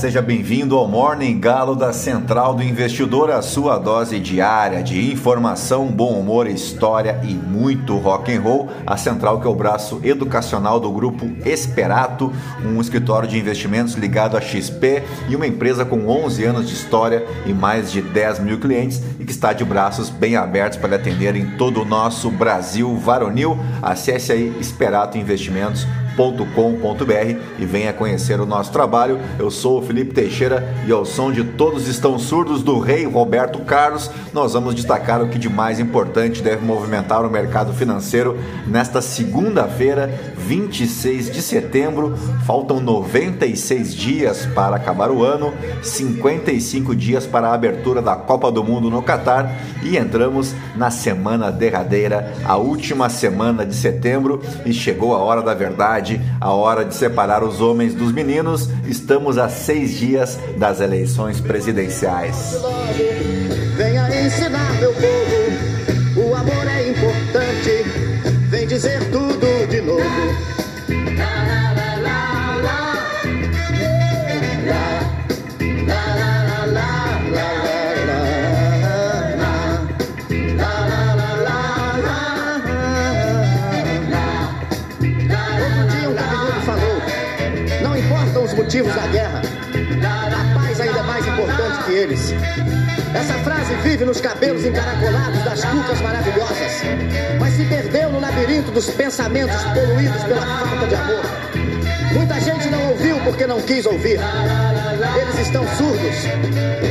seja bem-vindo ao Morning Galo da Central do Investidor, a sua dose diária de informação, bom humor, história e muito rock and roll. A Central que é o braço educacional do grupo Esperato, um escritório de investimentos ligado à XP e uma empresa com 11 anos de história e mais de 10 mil clientes e que está de braços bem abertos para atender em todo o nosso Brasil varonil. Acesse aí Esperato Investimentos com.br e venha conhecer o nosso trabalho. Eu sou o Felipe Teixeira e ao som de Todos Estão Surdos do Rei Roberto Carlos, nós vamos destacar o que de mais importante deve movimentar o mercado financeiro nesta segunda-feira, 26 de setembro. Faltam 96 dias para acabar o ano, 55 dias para a abertura da Copa do Mundo no Catar e entramos na semana derradeira, a última semana de setembro e chegou a hora da verdade a hora de separar os homens dos meninos. Estamos a seis dias das eleições presidenciais. Vive nos cabelos encaracolados das cucas maravilhosas, mas se perdeu no labirinto dos pensamentos poluídos pela falta de amor. Muita gente não ouviu porque não quis ouvir. Eles estão surdos.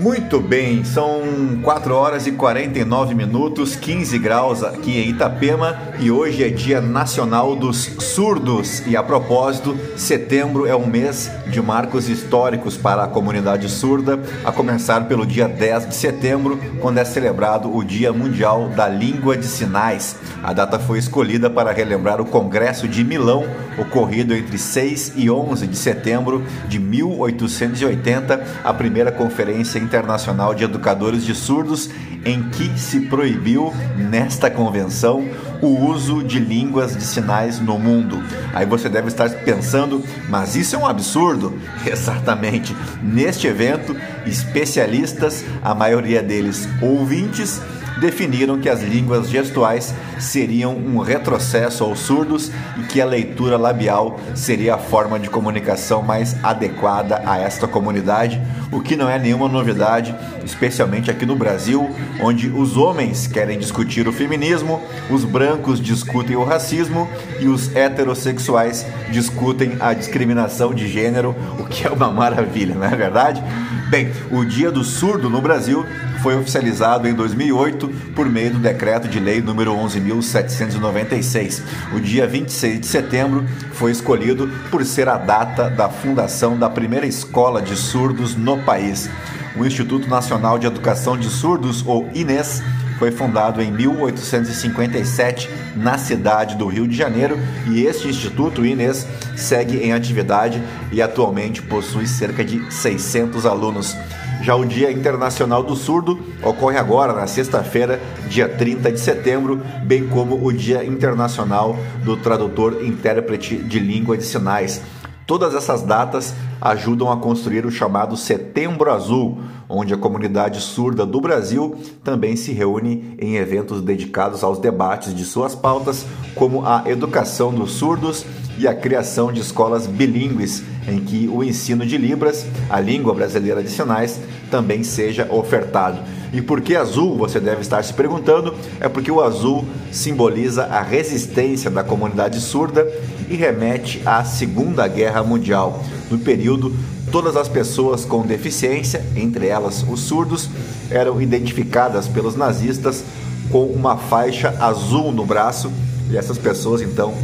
Muito bem, são 4 horas e 49 minutos, 15 graus aqui em Itapema e hoje é Dia Nacional dos Surdos. E a propósito, setembro é um mês de marcos históricos para a comunidade surda, a começar pelo dia 10 de setembro, quando é celebrado o Dia Mundial da Língua de Sinais. A data foi escolhida para relembrar o Congresso de Milão, ocorrido entre 6 e 11 de setembro de 1880, a primeira conferência Internacional de Educadores de Surdos, em que se proibiu, nesta convenção, o uso de línguas de sinais no mundo. Aí você deve estar pensando, mas isso é um absurdo? Exatamente. Neste evento, especialistas, a maioria deles ouvintes, definiram que as línguas gestuais seriam um retrocesso aos surdos e que a leitura labial seria a forma de comunicação mais adequada a esta comunidade, o que não é nenhuma novidade, especialmente aqui no Brasil, onde os homens querem discutir o feminismo, os brancos discutem o racismo e os heterossexuais discutem a discriminação de gênero, o que é uma maravilha, não é verdade? Bem, o Dia do Surdo no Brasil foi oficializado em 2008 por meio do decreto de lei número 11.796. O dia 26 de setembro foi escolhido por ser a data da fundação da primeira escola de surdos no país. O Instituto Nacional de Educação de Surdos, ou INES, foi fundado em 1857 na cidade do Rio de Janeiro e este instituto, INES, segue em atividade e atualmente possui cerca de 600 alunos. Já o Dia Internacional do Surdo ocorre agora, na sexta-feira, dia 30 de setembro, bem como o Dia Internacional do Tradutor Intérprete de Língua de Sinais. Todas essas datas ajudam a construir o chamado Setembro Azul, onde a comunidade surda do Brasil também se reúne em eventos dedicados aos debates de suas pautas, como a educação dos surdos e a criação de escolas bilíngues, em que o ensino de Libras, a língua brasileira de sinais, também seja ofertado. E por que azul, você deve estar se perguntando? É porque o azul simboliza a resistência da comunidade surda e remete à Segunda Guerra Mundial. No período, todas as pessoas com deficiência, entre elas os surdos, eram identificadas pelos nazistas com uma faixa azul no braço e essas pessoas então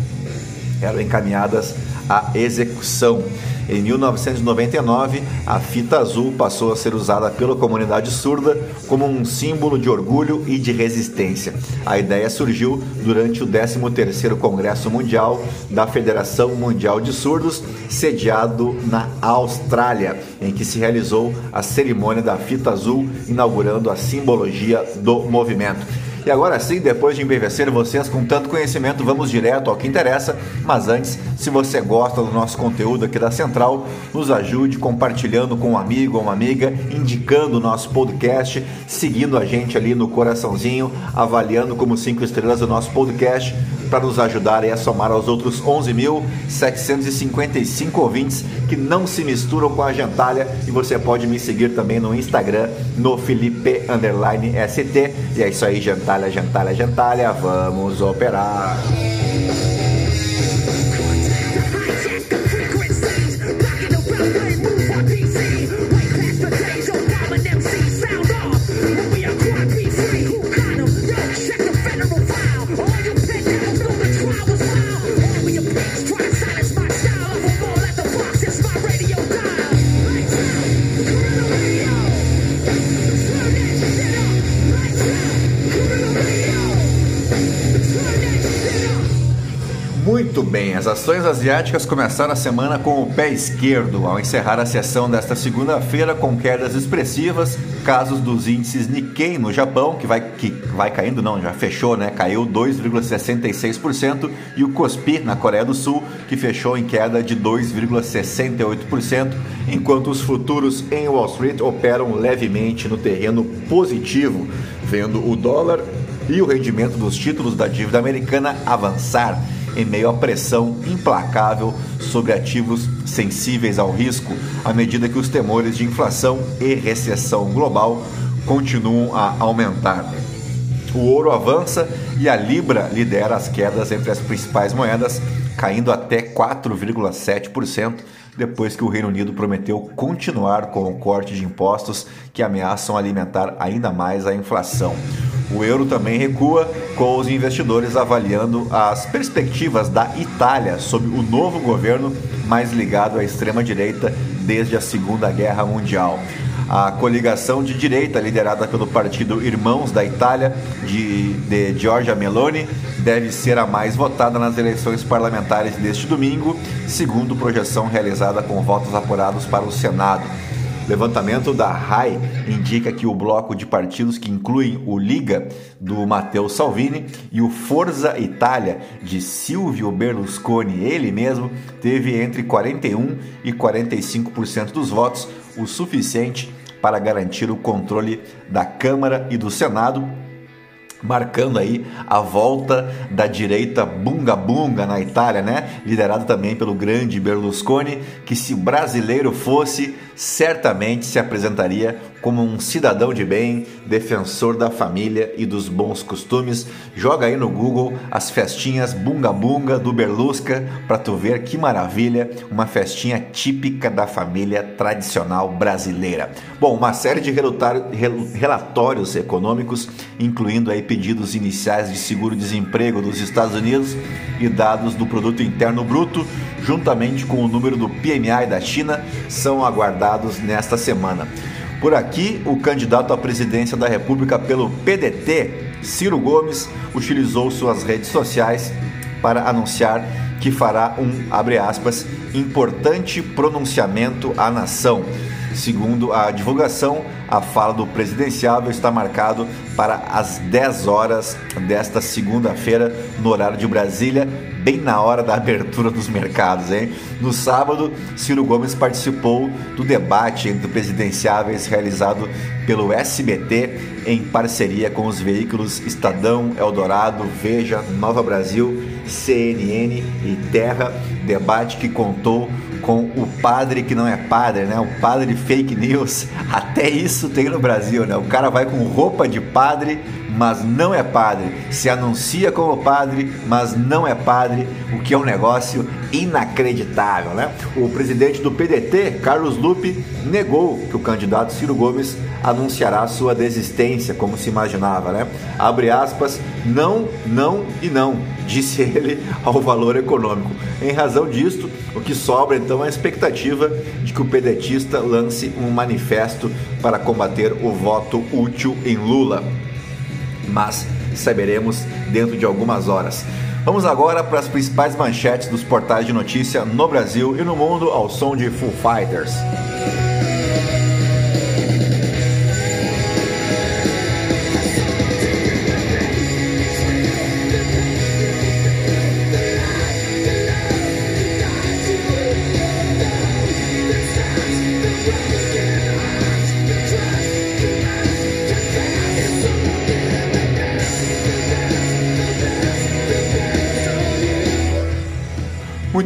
eram encaminhadas à execução. Em 1999, a fita azul passou a ser usada pela comunidade surda como um símbolo de orgulho e de resistência. A ideia surgiu durante o 13º Congresso Mundial da Federação Mundial de Surdos, sediado na Austrália, em que se realizou a cerimônia da fita azul, inaugurando a simbologia do movimento. E agora sim, depois de embevecer vocês com tanto conhecimento, vamos direto ao que interessa. Mas antes, se você gosta do nosso conteúdo aqui da Central, nos ajude compartilhando com um amigo ou uma amiga, indicando o nosso podcast, seguindo a gente ali no coraçãozinho, avaliando como cinco estrelas o nosso podcast para nos ajudar a somar aos outros 11.755 ouvintes que não se misturam com a gentalha e você pode me seguir também no Instagram no Felipe ST. E é isso aí, gentalha, gentalha, gentalha, vamos operar. Ações asiáticas começaram a semana com o pé esquerdo, ao encerrar a sessão desta segunda-feira com quedas expressivas, casos dos índices Nikkei no Japão, que vai, que vai caindo, não, já fechou, né? Caiu 2,66%, e o Kospi na Coreia do Sul, que fechou em queda de 2,68%, enquanto os futuros em Wall Street operam levemente no terreno positivo, vendo o dólar e o rendimento dos títulos da dívida americana avançar em meio à pressão implacável sobre ativos sensíveis ao risco, à medida que os temores de inflação e recessão global continuam a aumentar. O ouro avança e a libra lidera as quedas entre as principais moedas, caindo até 4,7% depois que o Reino Unido prometeu continuar com o corte de impostos que ameaçam alimentar ainda mais a inflação. O euro também recua, com os investidores avaliando as perspectivas da Itália sob o novo governo mais ligado à extrema-direita desde a Segunda Guerra Mundial. A coligação de direita, liderada pelo partido Irmãos da Itália, de, de Giorgia Meloni, deve ser a mais votada nas eleições parlamentares deste domingo, segundo projeção realizada com votos apurados para o Senado. Levantamento da RAI indica que o bloco de partidos que incluem o Liga do Matteo Salvini e o Forza Itália de Silvio Berlusconi, ele mesmo, teve entre 41 e 45% dos votos, o suficiente para garantir o controle da Câmara e do Senado marcando aí a volta da direita bunga bunga na Itália, né? Liderado também pelo grande Berlusconi, que se brasileiro fosse, certamente se apresentaria como um cidadão de bem, defensor da família e dos bons costumes. Joga aí no Google as festinhas bunga bunga do Berlusca para tu ver que maravilha, uma festinha típica da família tradicional brasileira. Bom, uma série de relatórios econômicos, incluindo aí pedidos iniciais de seguro-desemprego dos Estados Unidos e dados do produto interno bruto, juntamente com o número do PMI da China, são aguardados nesta semana. Por aqui, o candidato à presidência da República pelo PDT, Ciro Gomes, utilizou suas redes sociais para anunciar que fará um, abre aspas, importante pronunciamento à nação. Segundo a divulgação, a fala do presidenciável está marcado para as 10 horas desta segunda-feira no horário de Brasília, bem na hora da abertura dos mercados, hein? No sábado, Ciro Gomes participou do debate entre presidenciáveis realizado pelo SBT em parceria com os veículos Estadão, Eldorado, Veja, Nova Brasil, CNN e Terra, debate que contou com o padre que não é padre, né? O padre fake news. Até isso tem no Brasil, né? O cara vai com roupa de padre mas não é padre, se anuncia como padre, mas não é padre, o que é um negócio inacreditável, né? O presidente do PDT, Carlos Lupe, negou que o candidato Ciro Gomes anunciará sua desistência, como se imaginava, né? Abre aspas, não, não e não, disse ele ao valor econômico. Em razão disto, o que sobra então é a expectativa de que o pedetista lance um manifesto para combater o voto útil em Lula mas saberemos dentro de algumas horas. Vamos agora para as principais manchetes dos portais de notícia no Brasil e no mundo ao som de Full Fighters.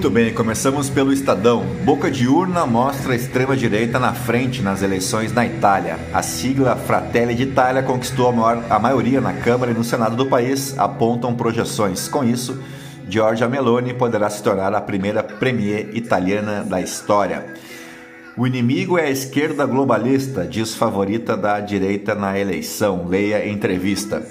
Muito bem, começamos pelo Estadão. Boca de urna mostra a extrema-direita na frente nas eleições na Itália. A sigla Fratelli d'Italia conquistou a, maior, a maioria na Câmara e no Senado do país, apontam projeções. Com isso, Giorgia Meloni poderá se tornar a primeira premier italiana da história. O inimigo é a esquerda globalista, diz favorita da direita na eleição. Leia entrevista.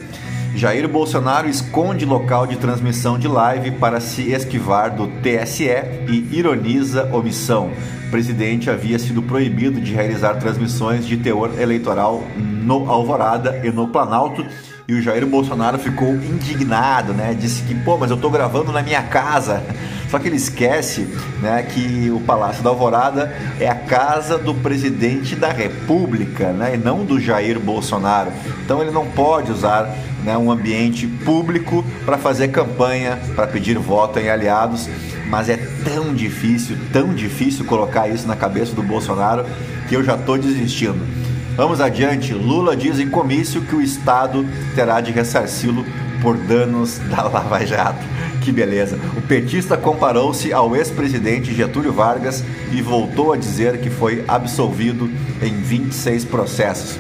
Jair Bolsonaro esconde local de transmissão de live para se esquivar do TSE e ironiza omissão. O presidente havia sido proibido de realizar transmissões de teor eleitoral no Alvorada e no Planalto. E o Jair Bolsonaro ficou indignado, né? Disse que, pô, mas eu tô gravando na minha casa. Só que ele esquece né, que o Palácio da Alvorada é a casa do presidente da República né, e não do Jair Bolsonaro. Então ele não pode usar né, um ambiente público para fazer campanha, para pedir voto em aliados. Mas é tão difícil, tão difícil colocar isso na cabeça do Bolsonaro que eu já estou desistindo. Vamos adiante. Lula diz em comício que o Estado terá de ressarci-lo por danos da Lava Jato. Que beleza. O petista comparou-se ao ex-presidente Getúlio Vargas e voltou a dizer que foi absolvido em 26 processos.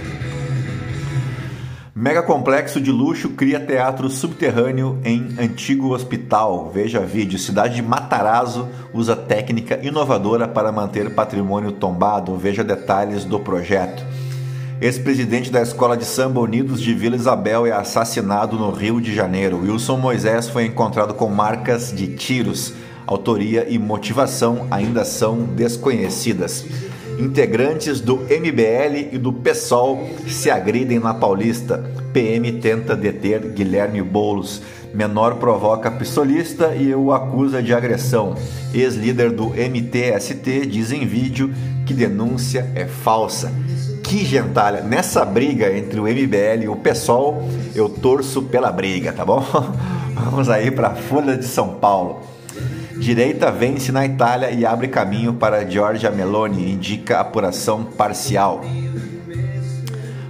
Mega complexo de luxo cria teatro subterrâneo em antigo hospital. Veja vídeo. Cidade de Matarazzo usa técnica inovadora para manter patrimônio tombado. Veja detalhes do projeto. Ex-presidente da Escola de Samba Unidos de Vila Isabel é assassinado no Rio de Janeiro. Wilson Moisés foi encontrado com marcas de tiros. Autoria e motivação ainda são desconhecidas. Integrantes do MBL e do PSOL se agridem na Paulista. PM tenta deter Guilherme Boulos. Menor provoca pistolista e o acusa de agressão. Ex-líder do MTST diz em vídeo que denúncia é falsa que gentalha. Nessa briga entre o MBL e o PSOL, eu torço pela briga, tá bom? Vamos aí para a Folha de São Paulo. Direita vence na Itália e abre caminho para Giorgia Meloni, indica apuração parcial.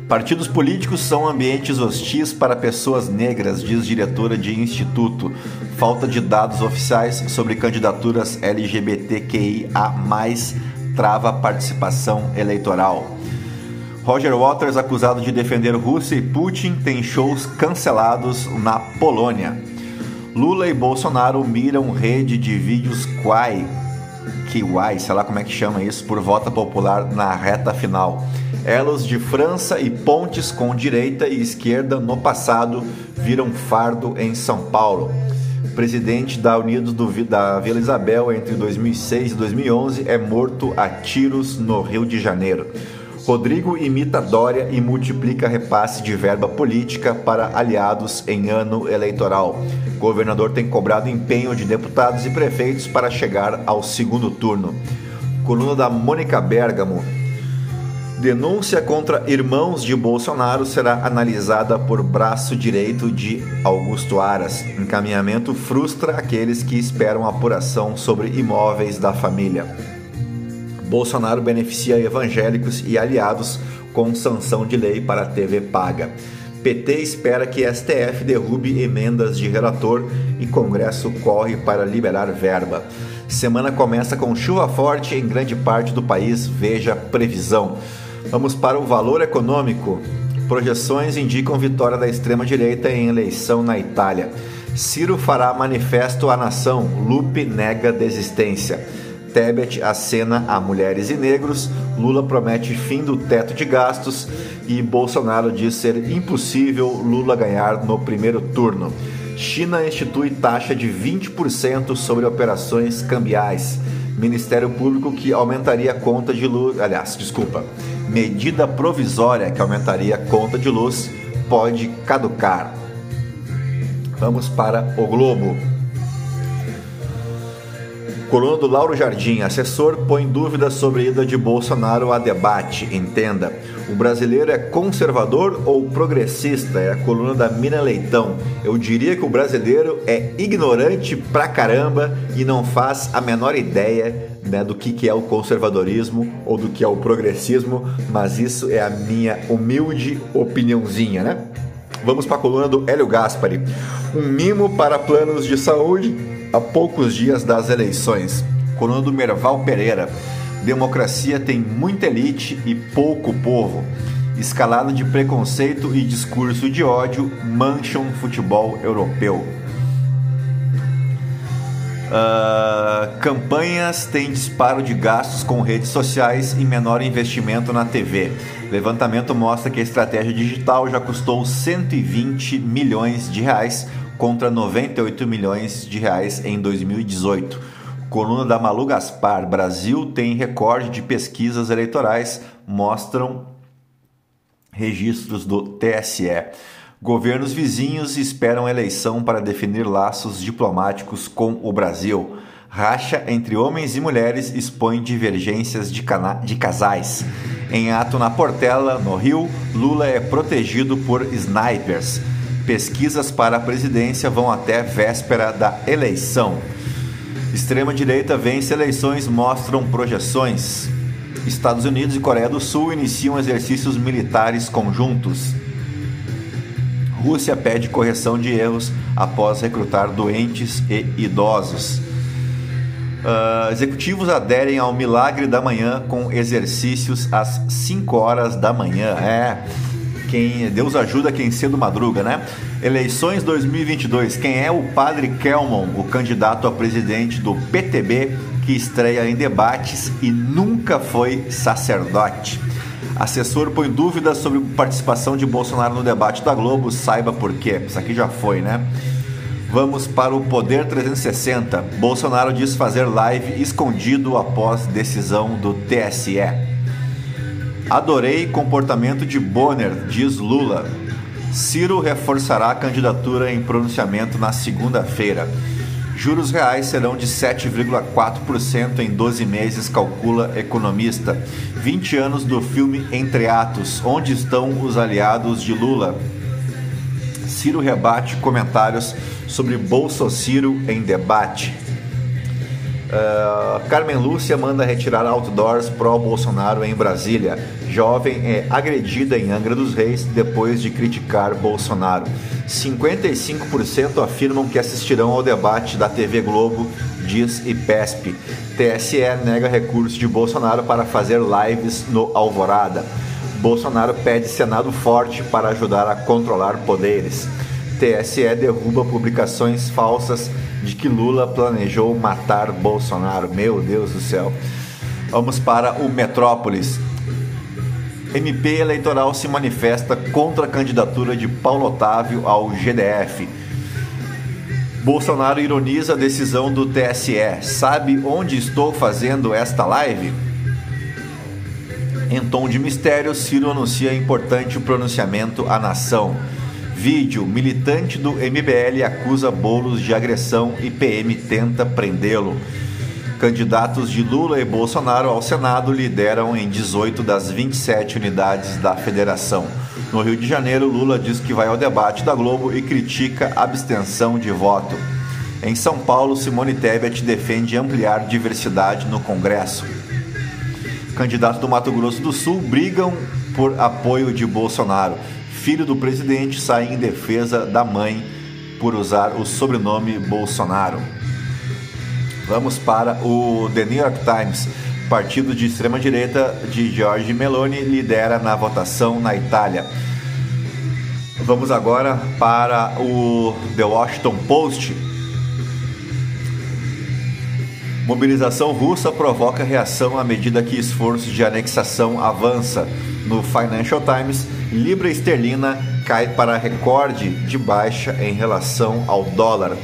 Partidos políticos são ambientes hostis para pessoas negras, diz diretora de instituto. Falta de dados oficiais sobre candidaturas LGBTQIA, trava participação eleitoral. Roger Waters, acusado de defender Rússia e Putin, tem shows cancelados na Polônia. Lula e Bolsonaro miram rede de vídeos Quai, Kiwai, sei lá como é que chama isso, por vota popular na reta final. Elos de França e pontes com direita e esquerda no passado viram fardo em São Paulo. Presidente da Unidos do, da Vila Isabel entre 2006 e 2011 é morto a tiros no Rio de Janeiro. Rodrigo imita Dória e multiplica repasse de verba política para aliados em ano eleitoral. Governador tem cobrado empenho de deputados e prefeitos para chegar ao segundo turno. Coluna da Mônica Bergamo. Denúncia contra irmãos de Bolsonaro será analisada por braço direito de Augusto Aras. Encaminhamento frustra aqueles que esperam apuração sobre imóveis da família. Bolsonaro beneficia evangélicos e aliados com sanção de lei para a TV paga. PT espera que STF derrube emendas de relator e Congresso corre para liberar verba. Semana começa com chuva forte em grande parte do país, veja previsão. Vamos para o valor econômico. Projeções indicam vitória da extrema-direita em eleição na Itália. Ciro fará manifesto à nação, Lupe nega desistência. Tebet acena a mulheres e negros, Lula promete fim do teto de gastos e Bolsonaro diz ser impossível Lula ganhar no primeiro turno. China institui taxa de 20% sobre operações cambiais. Ministério Público que aumentaria a conta de luz, aliás, desculpa, medida provisória que aumentaria a conta de luz pode caducar. Vamos para o Globo. Coluna do Lauro Jardim, assessor põe dúvidas sobre a ida de Bolsonaro a debate. Entenda, o brasileiro é conservador ou progressista? É a coluna da Mina Leitão. Eu diria que o brasileiro é ignorante pra caramba e não faz a menor ideia né, do que, que é o conservadorismo ou do que é o progressismo, mas isso é a minha humilde opiniãozinha, né? Vamos para a coluna do Hélio Gaspari. Um mimo para planos de saúde a poucos dias das eleições. Coluna do Merval Pereira. Democracia tem muita elite e pouco povo. Escalada de preconceito e discurso de ódio mancham futebol europeu. Uh, campanhas têm disparo de gastos com redes sociais e menor investimento na TV. Levantamento mostra que a estratégia digital já custou 120 milhões de reais contra 98 milhões de reais em 2018. Coluna da Malu Gaspar: Brasil tem recorde de pesquisas eleitorais, mostram registros do TSE. Governos vizinhos esperam eleição para definir laços diplomáticos com o Brasil. Racha entre homens e mulheres expõe divergências de, de casais. Em ato na Portela, no Rio, Lula é protegido por snipers. Pesquisas para a presidência vão até véspera da eleição. Extrema-direita vence eleições, mostram projeções. Estados Unidos e Coreia do Sul iniciam exercícios militares conjuntos. Rússia pede correção de erros após recrutar doentes e idosos. Uh, executivos aderem ao milagre da manhã com exercícios às 5 horas da manhã. É, quem Deus ajuda quem cedo madruga, né? Eleições 2022. Quem é o Padre Kelmon, o candidato a presidente do PTB que estreia em debates e nunca foi sacerdote? Assessor põe dúvidas sobre participação de Bolsonaro no debate da Globo, saiba por quê. Isso aqui já foi, né? Vamos para o Poder 360. Bolsonaro diz fazer live escondido após decisão do TSE. Adorei comportamento de Bonner, diz Lula. Ciro reforçará a candidatura em pronunciamento na segunda-feira. Juros reais serão de 7,4% em 12 meses, calcula economista. 20 anos do filme Entre Atos. Onde estão os aliados de Lula? Ciro rebate comentários sobre Bolso Ciro em debate. Uh, Carmen Lúcia manda retirar outdoors pró-Bolsonaro em Brasília. Jovem é agredida em Angra dos Reis depois de criticar Bolsonaro. 55% afirmam que assistirão ao debate da TV Globo, diz IPESP. TSE nega recurso de Bolsonaro para fazer lives no Alvorada. Bolsonaro pede Senado forte para ajudar a controlar poderes. TSE derruba publicações falsas de que Lula planejou matar Bolsonaro. Meu Deus do céu. Vamos para o Metrópolis. MP eleitoral se manifesta contra a candidatura de Paulo Otávio ao GDF. Bolsonaro ironiza a decisão do TSE. Sabe onde estou fazendo esta live? Em tom de mistério, Ciro anuncia importante pronunciamento à nação. Vídeo: militante do MBL acusa bolos de agressão e PM tenta prendê-lo. Candidatos de Lula e Bolsonaro ao Senado lideram em 18 das 27 unidades da federação. No Rio de Janeiro, Lula diz que vai ao debate da Globo e critica abstenção de voto. Em São Paulo, Simone Tebet defende ampliar diversidade no Congresso. Candidatos do Mato Grosso do Sul brigam por apoio de Bolsonaro filho do presidente sai em defesa da mãe por usar o sobrenome Bolsonaro. Vamos para o The New York Times. Partido de extrema-direita de Giorgi Meloni lidera na votação na Itália. Vamos agora para o The Washington Post. Mobilização russa provoca reação à medida que esforço de anexação avança. No Financial Times, libra esterlina cai para recorde de baixa em relação ao dólar.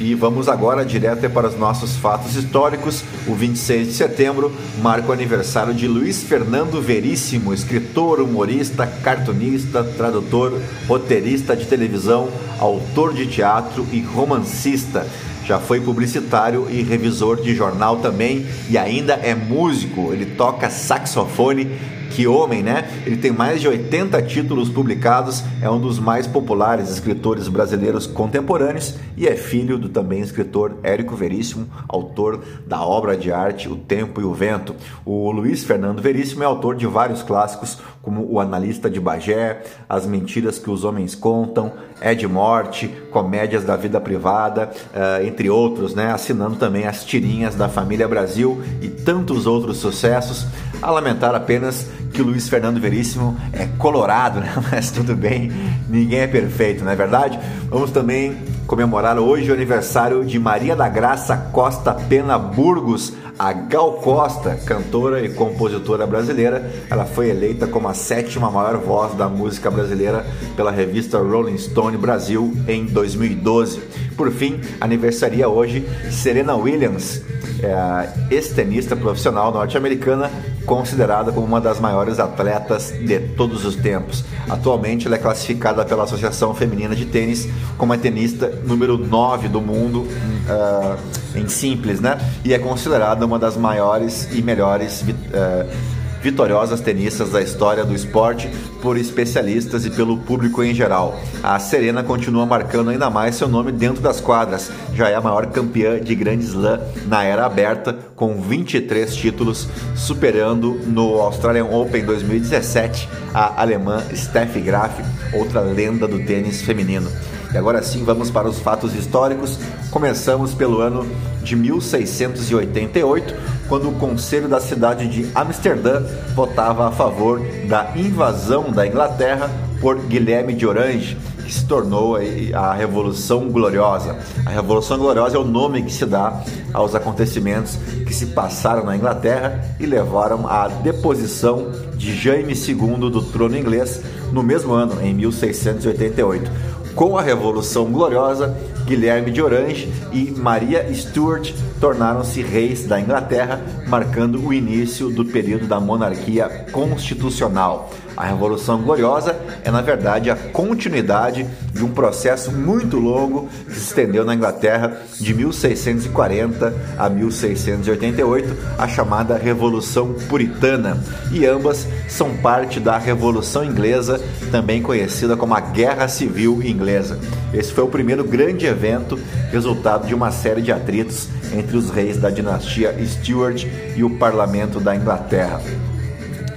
E vamos agora direto para os nossos fatos históricos. O 26 de setembro marca o aniversário de Luiz Fernando Veríssimo, escritor, humorista, cartunista, tradutor, roteirista de televisão, autor de teatro e romancista. Já foi publicitário e revisor de jornal também e ainda é músico. Ele toca saxofone, Que homem, né? Ele tem mais de 80 títulos publicados, é um dos mais populares escritores brasileiros contemporâneos e é filho do também escritor Érico Veríssimo, autor da obra de arte O Tempo e o Vento. O Luiz Fernando Veríssimo é autor de vários clássicos, como O Analista de Bagé, As Mentiras que os Homens Contam, É de Morte, Comédias da Vida Privada, uh, entre outros, né? assinando também as tirinhas da Família Brasil e tantos outros sucessos. A lamentar apenas que o Luiz Fernando Veríssimo é colorado, né? Mas tudo bem, ninguém é perfeito, não é verdade? Vamos também comemorar hoje o aniversário de Maria da Graça Costa Pena Burgos, a Gal Costa, cantora e compositora brasileira. Ela foi eleita como a sétima maior voz da música brasileira pela revista Rolling Stone Brasil em 2012. Por fim, aniversaria hoje Serena Williams, é ex-tenista profissional norte-americana, considerada como uma das maiores atletas de todos os tempos. Atualmente, ela é classificada pela Associação Feminina de Tênis como a tenista número 9 do mundo uh, em simples, né? E é considerada uma das maiores e melhores. Uh, vitoriosas tenistas da história do esporte por especialistas e pelo público em geral. A Serena continua marcando ainda mais seu nome dentro das quadras. Já é a maior campeã de Grand Slam na era aberta, com 23 títulos, superando no Australian Open 2017 a alemã Steffi Graf, outra lenda do tênis feminino. E agora sim vamos para os fatos históricos. Começamos pelo ano de 1688, quando o Conselho da cidade de Amsterdã votava a favor da invasão da Inglaterra por Guilherme de Orange, que se tornou a Revolução Gloriosa. A Revolução Gloriosa é o nome que se dá aos acontecimentos que se passaram na Inglaterra e levaram à deposição de Jaime II do trono inglês no mesmo ano, em 1688. Com a Revolução Gloriosa, Guilherme de Orange e Maria Stuart tornaram-se reis da Inglaterra, marcando o início do período da monarquia constitucional. A Revolução Gloriosa é, na verdade, a continuidade de um processo muito longo que se estendeu na Inglaterra de 1640 a 1688, a chamada Revolução Puritana, e ambas são parte da Revolução Inglesa, também conhecida como a Guerra Civil Inglesa. Esse foi o primeiro grande evento, resultado de uma série de atritos entre os reis da dinastia Stuart e o parlamento da Inglaterra.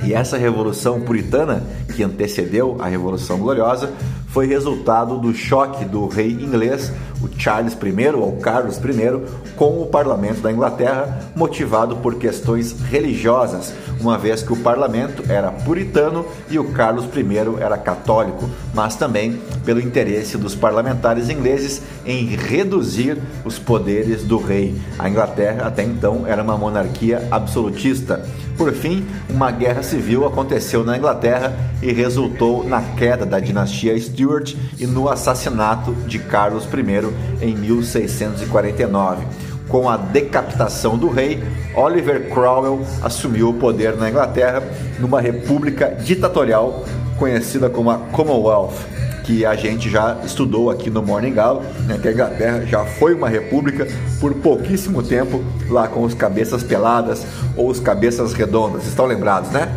E essa revolução puritana, que antecedeu a Revolução Gloriosa, foi resultado do choque do rei inglês, o Charles I ou Carlos I, com o parlamento da Inglaterra, motivado por questões religiosas, uma vez que o parlamento era puritano e o Carlos I era católico, mas também pelo interesse dos parlamentares ingleses em reduzir os poderes do rei. A Inglaterra até então era uma monarquia absolutista. Por fim, uma guerra civil aconteceu na Inglaterra e resultou na queda da dinastia Stuart e no assassinato de Carlos I em 1649. Com a decapitação do rei, Oliver Cromwell assumiu o poder na Inglaterra numa república ditatorial conhecida como a Commonwealth que a gente já estudou aqui no Morning Galo, né, que a Inglaterra já foi uma república por pouquíssimo tempo, lá com os cabeças peladas ou os cabeças redondas. Estão lembrados, né?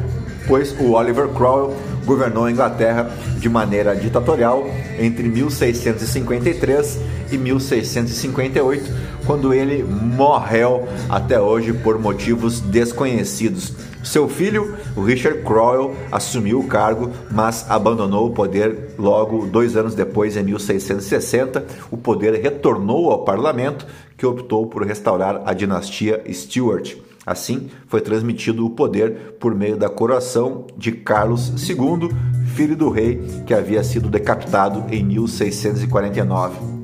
Pois o Oliver Cromwell governou a Inglaterra de maneira ditatorial entre 1653 e 1658, quando ele morreu até hoje por motivos desconhecidos. Seu filho, Richard Cromwell, assumiu o cargo, mas abandonou o poder logo dois anos depois, em 1660. O poder retornou ao parlamento, que optou por restaurar a dinastia Stuart. Assim, foi transmitido o poder por meio da coroação de Carlos II, filho do rei que havia sido decapitado em 1649.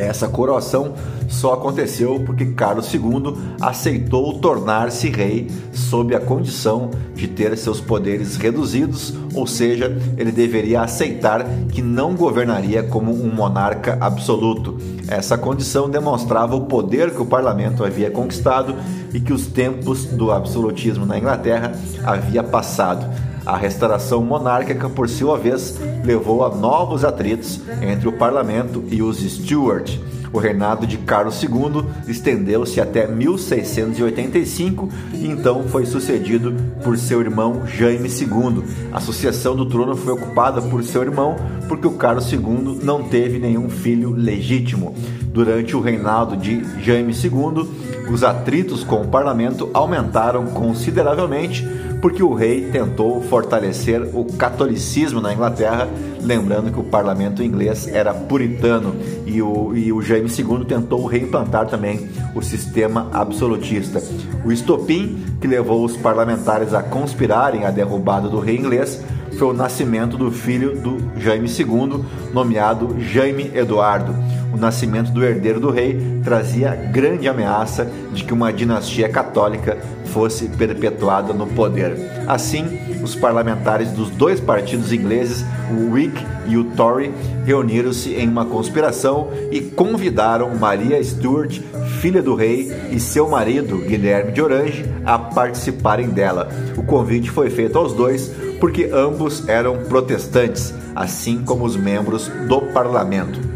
Essa coroação só aconteceu porque Carlos II aceitou tornar-se rei sob a condição de ter seus poderes reduzidos, ou seja, ele deveria aceitar que não governaria como um monarca absoluto. Essa condição demonstrava o poder que o parlamento havia conquistado e que os tempos do absolutismo na Inglaterra havia passado. A restauração monárquica, por sua vez, levou a novos atritos entre o parlamento e os Stuart. O reinado de Carlos II estendeu-se até 1685 e então foi sucedido por seu irmão Jaime II. A sucessão do trono foi ocupada por seu irmão porque o Carlos II não teve nenhum filho legítimo. Durante o reinado de Jaime II, os atritos com o parlamento aumentaram consideravelmente porque o rei tentou fortalecer o catolicismo na Inglaterra, lembrando que o parlamento inglês era puritano e o, e o Jaime II tentou reimplantar também o sistema absolutista. O estopim que levou os parlamentares a conspirarem a derrubada do rei inglês foi o nascimento do filho do Jaime II, nomeado Jaime Eduardo. O nascimento do herdeiro do rei trazia grande ameaça de que uma dinastia católica fosse perpetuada no poder. Assim, os parlamentares dos dois partidos ingleses, o Whig e o Tory, reuniram-se em uma conspiração e convidaram Maria Stuart, filha do rei, e seu marido, Guilherme de Orange, a participarem dela. O convite foi feito aos dois porque ambos eram protestantes, assim como os membros do parlamento.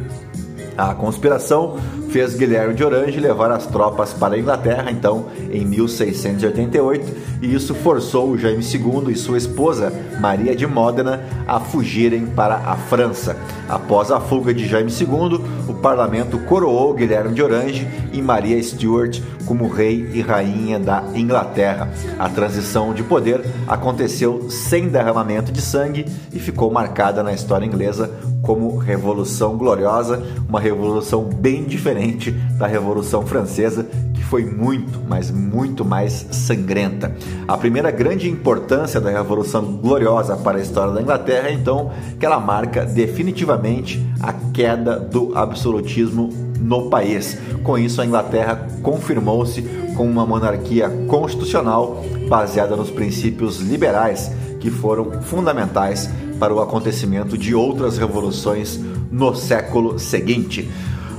A conspiração fez Guilherme de Orange levar as tropas para a Inglaterra, então, em 1688, e isso forçou Jaime II e sua esposa, Maria de Módena, a fugirem para a França. Após a fuga de Jaime II, o parlamento coroou Guilherme de Orange e Maria Stuart como rei e rainha da Inglaterra. A transição de poder aconteceu sem derramamento de sangue e ficou marcada na história inglesa como Revolução Gloriosa, uma revolução bem diferente da Revolução Francesa, que foi muito, mas muito mais sangrenta. A primeira grande importância da Revolução Gloriosa para a história da Inglaterra é então que ela marca definitivamente a queda do absolutismo no país. Com isso, a Inglaterra confirmou-se como uma monarquia constitucional baseada nos princípios liberais que foram fundamentais para o acontecimento de outras revoluções no século seguinte.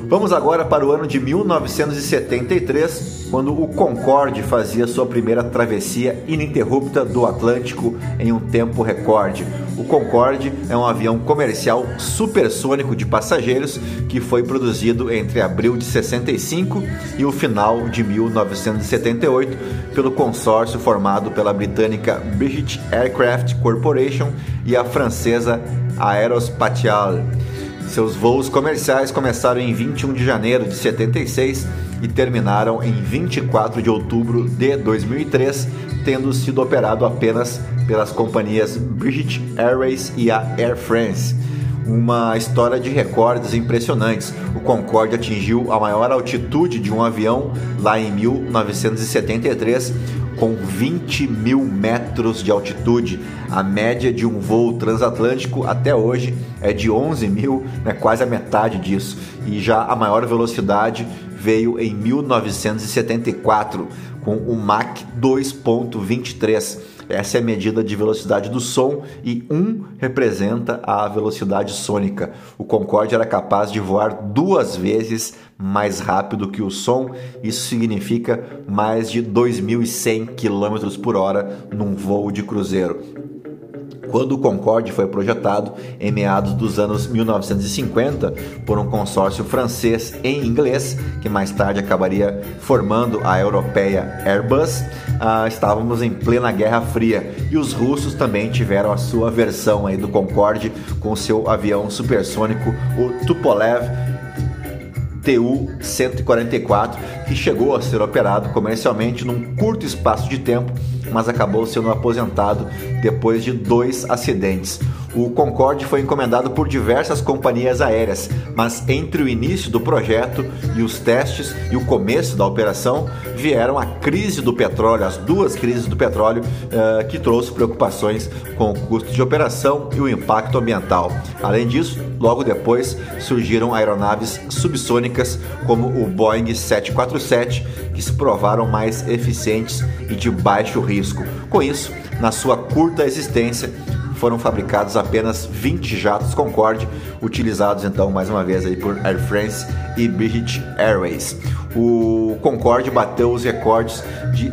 Vamos agora para o ano de 1973, quando o Concorde fazia sua primeira travessia ininterrupta do Atlântico em um tempo recorde. O Concorde é um avião comercial supersônico de passageiros que foi produzido entre abril de 65 e o final de 1978 pelo consórcio formado pela britânica British Aircraft Corporation e a francesa Aerospatiale. Seus voos comerciais começaram em 21 de janeiro de 76 e terminaram em 24 de outubro de 2003, tendo sido operado apenas pelas companhias British Airways e a Air France. Uma história de recordes impressionantes. O Concorde atingiu a maior altitude de um avião lá em 1973, com 20 mil metros de altitude. A média de um voo transatlântico até hoje é de 11 mil, né, quase a metade disso. E já a maior velocidade veio em 1974 com o Mach 2.23. Essa é a medida de velocidade do som e 1 representa a velocidade sônica. O Concorde era capaz de voar duas vezes mais rápido que o som, isso significa mais de 2.100 km por hora num voo de cruzeiro. Quando o Concorde foi projetado em meados dos anos 1950 por um consórcio francês em inglês, que mais tarde acabaria formando a europeia Airbus, ah, estávamos em plena Guerra Fria e os russos também tiveram a sua versão aí do Concorde com seu avião supersônico, o Tupolev TU-144, que chegou a ser operado comercialmente num curto espaço de tempo, mas acabou sendo aposentado depois de dois acidentes. O Concorde foi encomendado por diversas companhias aéreas, mas entre o início do projeto e os testes e o começo da operação vieram a crise do petróleo, as duas crises do petróleo, uh, que trouxe preocupações com o custo de operação e o impacto ambiental. Além disso, logo depois surgiram aeronaves subsônicas como o Boeing 747, que se provaram mais eficientes e de baixo risco. Com isso, na sua curta existência, foram fabricados apenas 20 jatos Concorde, utilizados então mais uma vez aí por Air France e British Airways. O Concorde bateu os recordes de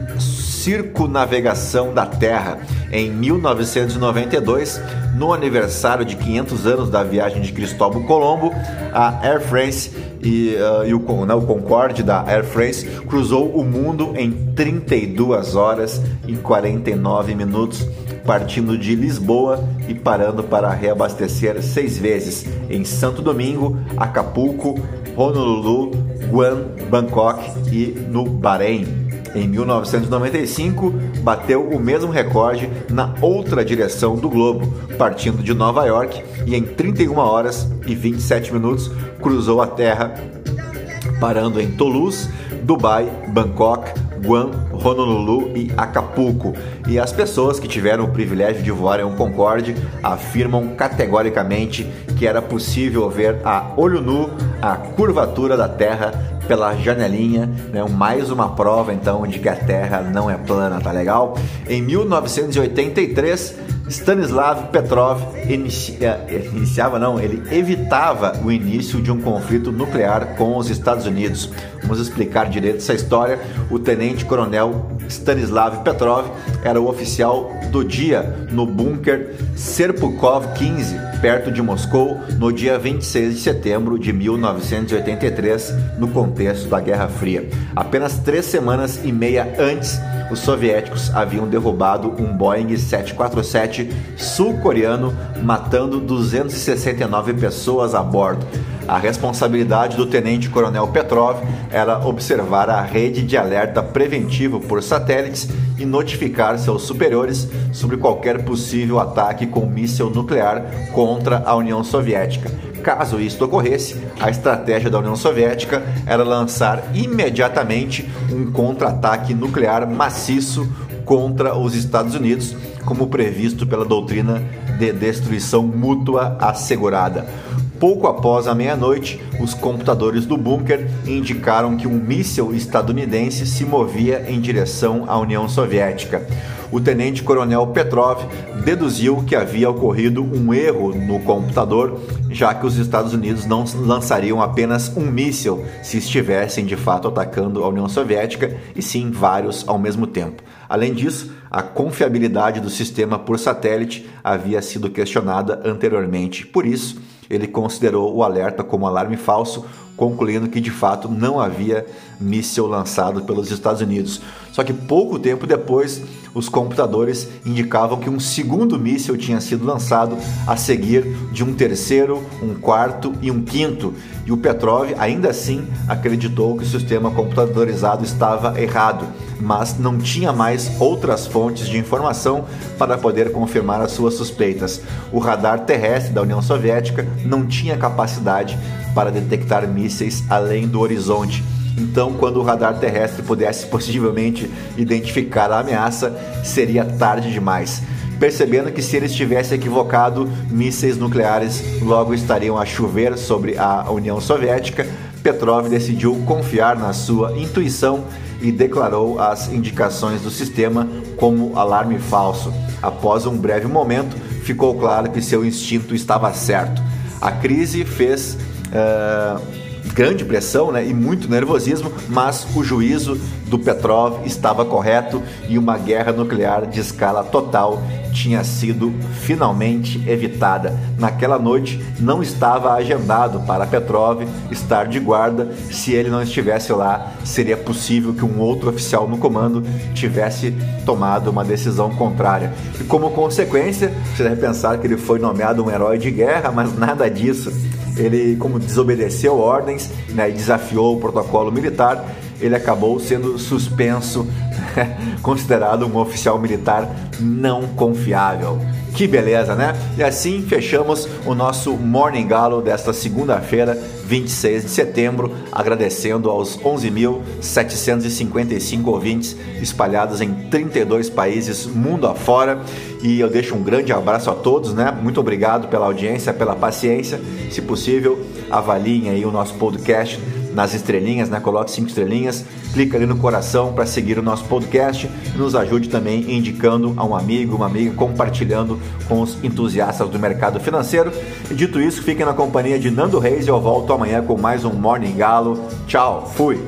circunavegação da Terra. Em 1992, no aniversário de 500 anos da viagem de Cristóvão Colombo, a Air France e, uh, e o, né, o Concorde da Air France cruzou o mundo em 32 horas e 49 minutos, partindo de Lisboa e parando para reabastecer seis vezes em Santo Domingo, Acapulco, Honolulu, Guam, Bangkok e no Bahrein. Em 1995, bateu o mesmo recorde na outra direção do globo, partindo de Nova York e em 31 horas e 27 minutos cruzou a Terra, parando em Toulouse, Dubai, Bangkok, Guam, Honolulu e Acapulco. E as pessoas que tiveram o privilégio de voar em um Concorde afirmam categoricamente que era possível ver a olho nu a curvatura da Terra pela janelinha, né? mais uma prova então de que a Terra não é plana, tá legal? Em 1983, Stanislav Petrov inicia, iniciava, não, ele evitava o início de um conflito nuclear com os Estados Unidos. Vamos explicar direito essa história. O tenente-coronel Stanislav Petrov era o oficial do dia no bunker Serpukov 15, perto de Moscou, no dia 26 de setembro de 1983, no contexto da Guerra Fria. Apenas três semanas e meia antes, os soviéticos haviam derrubado um Boeing 747 sul-coreano, matando 269 pessoas a bordo. A responsabilidade do tenente-coronel Petrov era observar a rede de alerta preventivo por satélites e notificar seus superiores sobre qualquer possível ataque com míssil nuclear contra a União Soviética. Caso isto ocorresse, a estratégia da União Soviética era lançar imediatamente um contra-ataque nuclear maciço contra os Estados Unidos, como previsto pela doutrina de destruição mútua assegurada. Pouco após a meia-noite, os computadores do bunker indicaram que um míssil estadunidense se movia em direção à União Soviética. O tenente-coronel Petrov deduziu que havia ocorrido um erro no computador, já que os Estados Unidos não lançariam apenas um míssil se estivessem de fato atacando a União Soviética, e sim vários ao mesmo tempo. Além disso, a confiabilidade do sistema por satélite havia sido questionada anteriormente. Por isso, ele considerou o alerta como alarme falso, concluindo que de fato não havia míssil lançado pelos Estados Unidos. Só que pouco tempo depois, os computadores indicavam que um segundo míssil tinha sido lançado a seguir de um terceiro, um quarto e um quinto. E o Petrov ainda assim acreditou que o sistema computadorizado estava errado, mas não tinha mais outras fontes de informação para poder confirmar as suas suspeitas. O radar terrestre da União Soviética não tinha capacidade para detectar mísseis além do horizonte. Então, quando o radar terrestre pudesse possivelmente identificar a ameaça, seria tarde demais. Percebendo que se ele estivesse equivocado, mísseis nucleares logo estariam a chover sobre a União Soviética, Petrov decidiu confiar na sua intuição e declarou as indicações do sistema como alarme falso. Após um breve momento, ficou claro que seu instinto estava certo. A crise fez grande pressão né, e muito nervosismo, mas o juízo do Petrov estava correto e uma guerra nuclear de escala total tinha sido finalmente evitada. Naquela noite não estava agendado para Petrov estar de guarda. Se ele não estivesse lá, seria possível que um outro oficial no comando tivesse tomado uma decisão contrária. E como consequência, você deve pensar que ele foi nomeado um herói de guerra, mas nada disso ele, como desobedeceu ordens né, e desafiou o protocolo militar, ele acabou sendo suspenso, considerado um oficial militar não confiável. Que beleza, né? E assim fechamos o nosso Morning Galo desta segunda-feira, 26 de setembro, agradecendo aos 11.755 ouvintes espalhados em 32 países mundo afora. E eu deixo um grande abraço a todos, né? Muito obrigado pela audiência, pela paciência. Se possível, avaliem aí o nosso podcast nas estrelinhas, né? Coloque cinco estrelinhas, clica ali no coração para seguir o nosso podcast nos ajude também indicando a um amigo, uma amiga, compartilhando com os entusiastas do mercado financeiro. E dito isso, fiquem na companhia de Nando Reis e eu volto amanhã com mais um Morning Galo. Tchau, fui!